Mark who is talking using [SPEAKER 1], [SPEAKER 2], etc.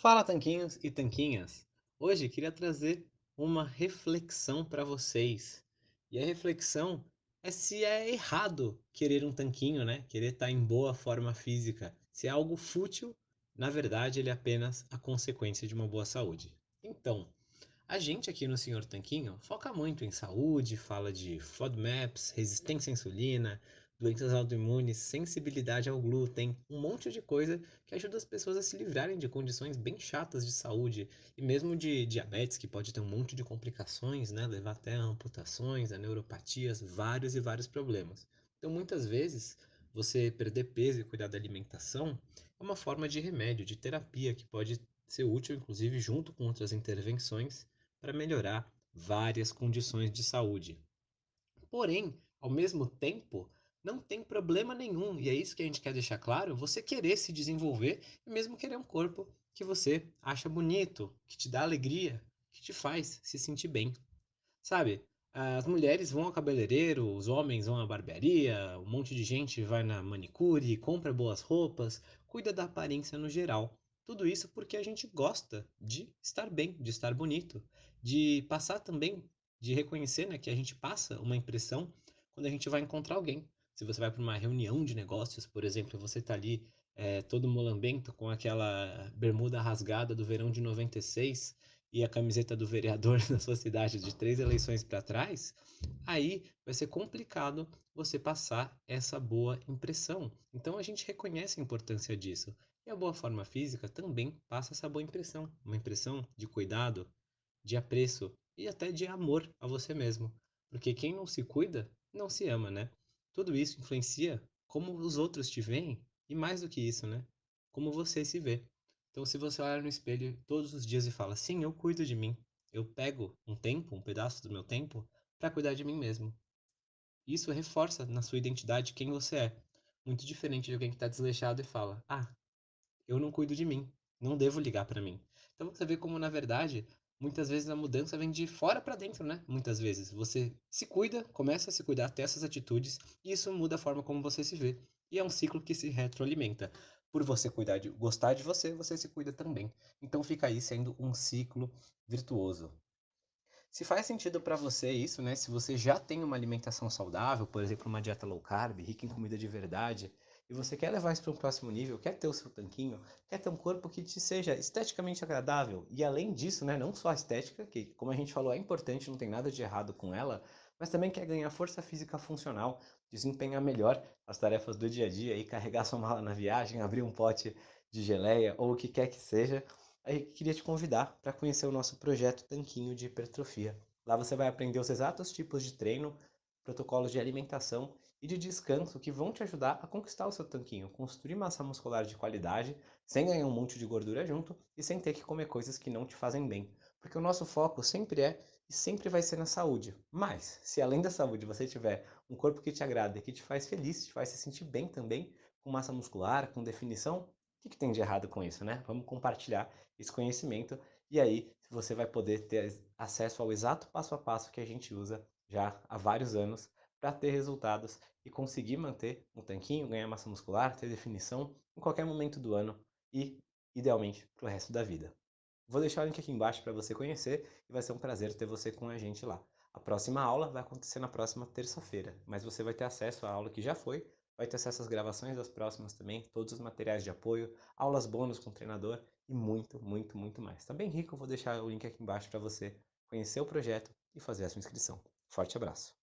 [SPEAKER 1] Fala tanquinhos e tanquinhas! Hoje queria trazer uma reflexão para vocês. E a reflexão é se é errado querer um tanquinho, né? Querer estar em boa forma física. Se é algo fútil, na verdade ele é apenas a consequência de uma boa saúde. Então, a gente aqui no Senhor Tanquinho foca muito em saúde, fala de FODMAPs, resistência à insulina, doenças autoimunes, sensibilidade ao glúten, um monte de coisa que ajuda as pessoas a se livrarem de condições bem chatas de saúde e mesmo de diabetes, que pode ter um monte de complicações, né, levar até a amputações, a neuropatias, vários e vários problemas. Então, muitas vezes, você perder peso e cuidar da alimentação é uma forma de remédio, de terapia que pode ser útil, inclusive, junto com outras intervenções para melhorar várias condições de saúde. Porém, ao mesmo tempo, não tem problema nenhum, e é isso que a gente quer deixar claro, você querer se desenvolver e mesmo querer um corpo que você acha bonito, que te dá alegria, que te faz se sentir bem. Sabe? As mulheres vão ao cabeleireiro, os homens vão à barbearia, um monte de gente vai na manicure, compra boas roupas, cuida da aparência no geral. Tudo isso porque a gente gosta de estar bem, de estar bonito, de passar também, de reconhecer né, que a gente passa uma impressão quando a gente vai encontrar alguém. Se você vai para uma reunião de negócios, por exemplo, você está ali é, todo molambento com aquela bermuda rasgada do verão de 96 e a camiseta do vereador da sua cidade de três eleições para trás, aí vai ser complicado você passar essa boa impressão. Então a gente reconhece a importância disso. E a boa forma física também passa essa boa impressão, uma impressão de cuidado, de apreço e até de amor a você mesmo. Porque quem não se cuida, não se ama, né? Tudo isso influencia como os outros te veem e mais do que isso, né? Como você se vê. Então, se você olha no espelho todos os dias e fala: Sim, eu cuido de mim, eu pego um tempo, um pedaço do meu tempo, para cuidar de mim mesmo. Isso reforça na sua identidade quem você é. Muito diferente de alguém que está desleixado e fala: Ah, eu não cuido de mim, não devo ligar para mim. Então você vê como, na verdade, muitas vezes a mudança vem de fora para dentro, né? Muitas vezes você se cuida, começa a se cuidar, ter essas atitudes, e isso muda a forma como você se vê. E é um ciclo que se retroalimenta. Por você cuidar de, gostar de você, você se cuida também. Então fica aí sendo um ciclo virtuoso. Se faz sentido para você isso, né? Se você já tem uma alimentação saudável, por exemplo, uma dieta low carb, rica em comida de verdade, e você quer levar isso para um próximo nível, quer ter o seu tanquinho, quer ter um corpo que te seja esteticamente agradável. E além disso, né, não só a estética, que como a gente falou é importante, não tem nada de errado com ela, mas também quer ganhar força física funcional, desempenhar melhor as tarefas do dia a dia e carregar sua mala na viagem, abrir um pote de geleia ou o que quer que seja. Aí queria te convidar para conhecer o nosso projeto Tanquinho de Hipertrofia. Lá você vai aprender os exatos tipos de treino, protocolos de alimentação e de descanso que vão te ajudar a conquistar o seu tanquinho, construir massa muscular de qualidade, sem ganhar um monte de gordura junto e sem ter que comer coisas que não te fazem bem. Porque o nosso foco sempre é e sempre vai ser na saúde. Mas, se além da saúde você tiver um corpo que te agrada, que te faz feliz, te faz se sentir bem também, com massa muscular, com definição, o que, que tem de errado com isso, né? Vamos compartilhar esse conhecimento e aí você vai poder ter acesso ao exato passo a passo que a gente usa já há vários anos para ter resultados e conseguir manter um tanquinho, ganhar massa muscular, ter definição em qualquer momento do ano e, idealmente, para o resto da vida. Vou deixar o link aqui embaixo para você conhecer e vai ser um prazer ter você com a gente lá. A próxima aula vai acontecer na próxima terça-feira, mas você vai ter acesso à aula que já foi, vai ter acesso às gravações das próximas também, todos os materiais de apoio, aulas bônus com o treinador e muito, muito, muito mais. Tá bem rico, eu vou deixar o link aqui embaixo para você conhecer o projeto e fazer a sua inscrição. Forte abraço!